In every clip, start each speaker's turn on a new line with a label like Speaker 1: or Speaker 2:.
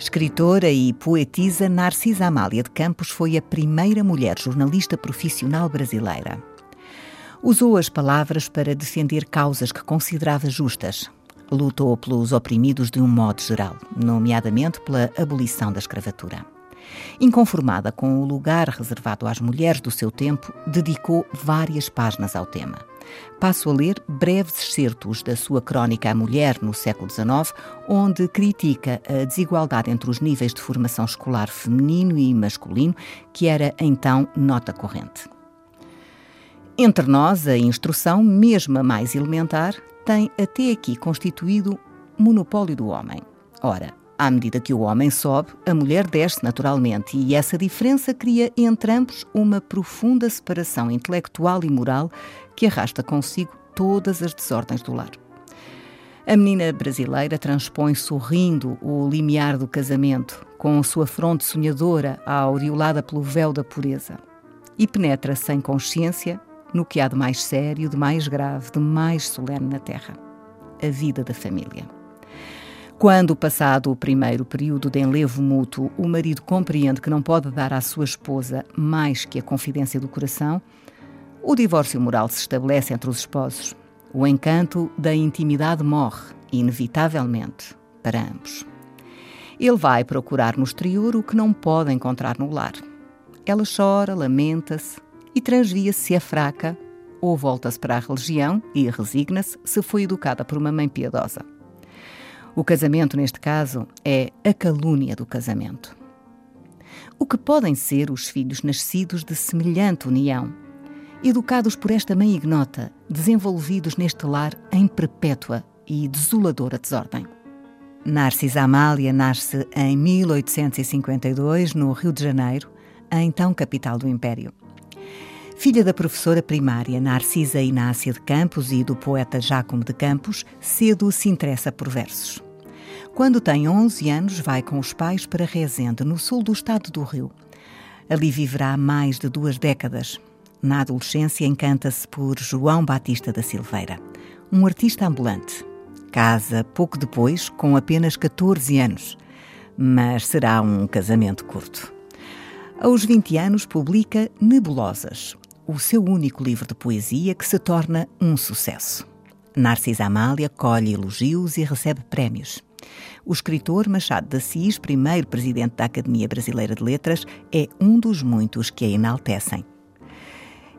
Speaker 1: Escritora e poetisa Narcisa Amália de Campos foi a primeira mulher jornalista profissional brasileira. Usou as palavras para defender causas que considerava justas. Lutou pelos oprimidos de um modo geral, nomeadamente pela abolição da escravatura. Inconformada com o lugar reservado às mulheres do seu tempo, dedicou várias páginas ao tema. Passo a ler breves excertos da sua crónica Mulher no século XIX, onde critica a desigualdade entre os níveis de formação escolar feminino e masculino, que era então nota corrente. Entre nós, a instrução, mesmo a mais elementar, tem até aqui constituído monopólio do homem. Ora, à medida que o homem sobe, a mulher desce naturalmente, e essa diferença cria entre ambos uma profunda separação intelectual e moral que arrasta consigo todas as desordens do lar. A menina brasileira transpõe sorrindo o limiar do casamento, com sua fronte sonhadora aureolada pelo véu da pureza, e penetra sem consciência no que há de mais sério, de mais grave, de mais solene na terra: a vida da família. Quando, passado o primeiro período de enlevo mútuo, o marido compreende que não pode dar à sua esposa mais que a confidência do coração, o divórcio moral se estabelece entre os esposos. O encanto da intimidade morre, inevitavelmente, para ambos. Ele vai procurar no exterior o que não pode encontrar no lar. Ela chora, lamenta-se e transvia-se se é fraca ou volta-se para a religião e resigna-se se foi educada por uma mãe piedosa. O casamento, neste caso, é a calúnia do casamento. O que podem ser os filhos nascidos de semelhante união, educados por esta mãe ignota, desenvolvidos neste lar em perpétua e desoladora desordem? Narcisa Amália nasce em 1852, no Rio de Janeiro, a então capital do Império. Filha da professora primária Narcisa Inácia de Campos e do poeta Jácomo de Campos, cedo se interessa por versos. Quando tem 11 anos, vai com os pais para Rezende, no sul do estado do Rio. Ali viverá mais de duas décadas. Na adolescência, encanta-se por João Batista da Silveira, um artista ambulante. Casa pouco depois, com apenas 14 anos, mas será um casamento curto. Aos 20 anos, publica Nebulosas, o seu único livro de poesia que se torna um sucesso. Narcisa Amália colhe elogios e recebe prémios. O escritor Machado de Assis, primeiro presidente da Academia Brasileira de Letras, é um dos muitos que a enaltecem.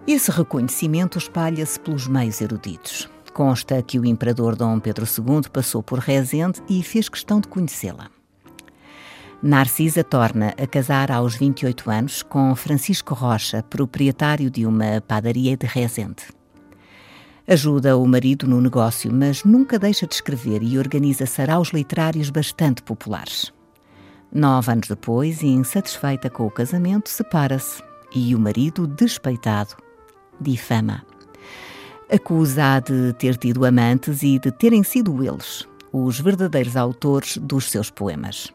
Speaker 1: Esse reconhecimento espalha-se pelos meios eruditos. Consta que o imperador Dom Pedro II passou por Rezende e fez questão de conhecê-la. Narcisa torna a casar aos 28 anos com Francisco Rocha, proprietário de uma padaria de Rezende. Ajuda o marido no negócio, mas nunca deixa de escrever e organiza saraus literários bastante populares. Nove anos depois, insatisfeita com o casamento, separa-se e o marido, despeitado, difama. Acusa de ter tido amantes e de terem sido eles os verdadeiros autores dos seus poemas.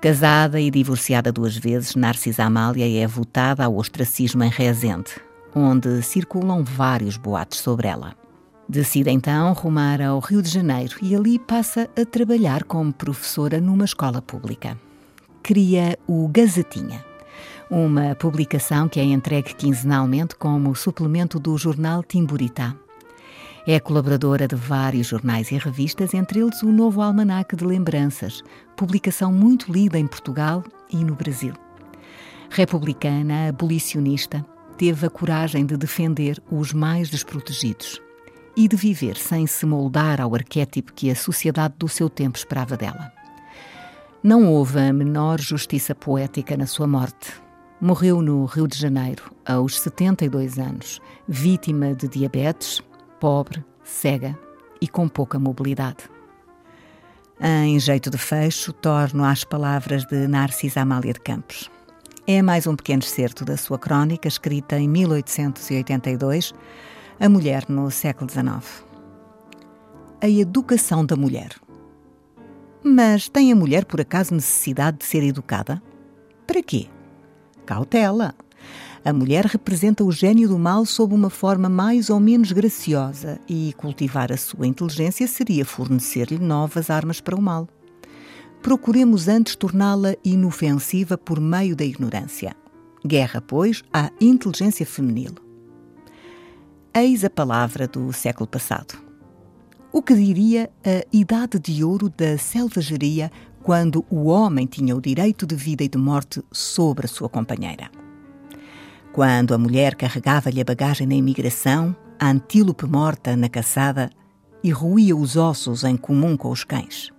Speaker 1: Casada e divorciada duas vezes, Narcisa Amália é votada ao ostracismo em Rezende, onde circulam vários boatos sobre ela. Decide então rumar ao Rio de Janeiro e ali passa a trabalhar como professora numa escola pública. Cria o Gazetinha, uma publicação que é entregue quinzenalmente como suplemento do jornal Timburitá. É colaboradora de vários jornais e revistas, entre eles o Novo Almanaque de Lembranças, publicação muito lida em Portugal e no Brasil. Republicana, abolicionista, teve a coragem de defender os mais desprotegidos e de viver sem se moldar ao arquétipo que a sociedade do seu tempo esperava dela. Não houve a menor justiça poética na sua morte. Morreu no Rio de Janeiro, aos 72 anos, vítima de diabetes pobre, cega e com pouca mobilidade. Em jeito de fecho, torno às palavras de Narcisa Amália de Campos. É mais um pequeno excerto da sua crónica, escrita em 1882, A Mulher no século XIX. A educação da mulher. Mas tem a mulher por acaso necessidade de ser educada? Para quê? Cautela! A mulher representa o gênio do mal sob uma forma mais ou menos graciosa e cultivar a sua inteligência seria fornecer-lhe novas armas para o mal procuremos antes torná-la inofensiva por meio da ignorância. Guerra, pois, à inteligência feminil. Eis a palavra do século passado. O que diria a idade de ouro da selvageria quando o homem tinha o direito de vida e de morte sobre a sua companheira? Quando a mulher carregava-lhe a bagagem na imigração, a antílope morta na caçada e roía os ossos em comum com os cães.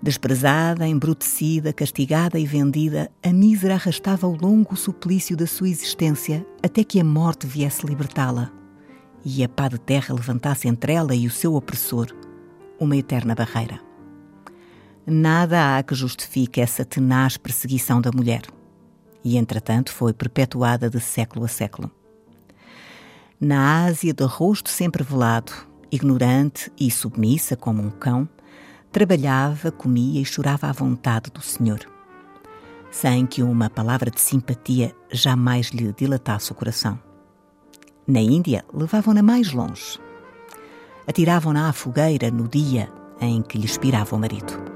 Speaker 1: Desprezada, embrutecida, castigada e vendida, a mísera arrastava o longo suplício da sua existência até que a morte viesse libertá-la e a pá de terra levantasse entre ela e o seu opressor uma eterna barreira. Nada há que justifique essa tenaz perseguição da mulher, e entretanto foi perpetuada de século a século. Na Ásia, de rosto sempre velado, ignorante e submissa como um cão, Trabalhava, comia e chorava à vontade do Senhor, sem que uma palavra de simpatia jamais lhe dilatasse o coração. Na Índia, levavam-na mais longe. Atiravam-na à fogueira no dia em que lhe expirava o marido.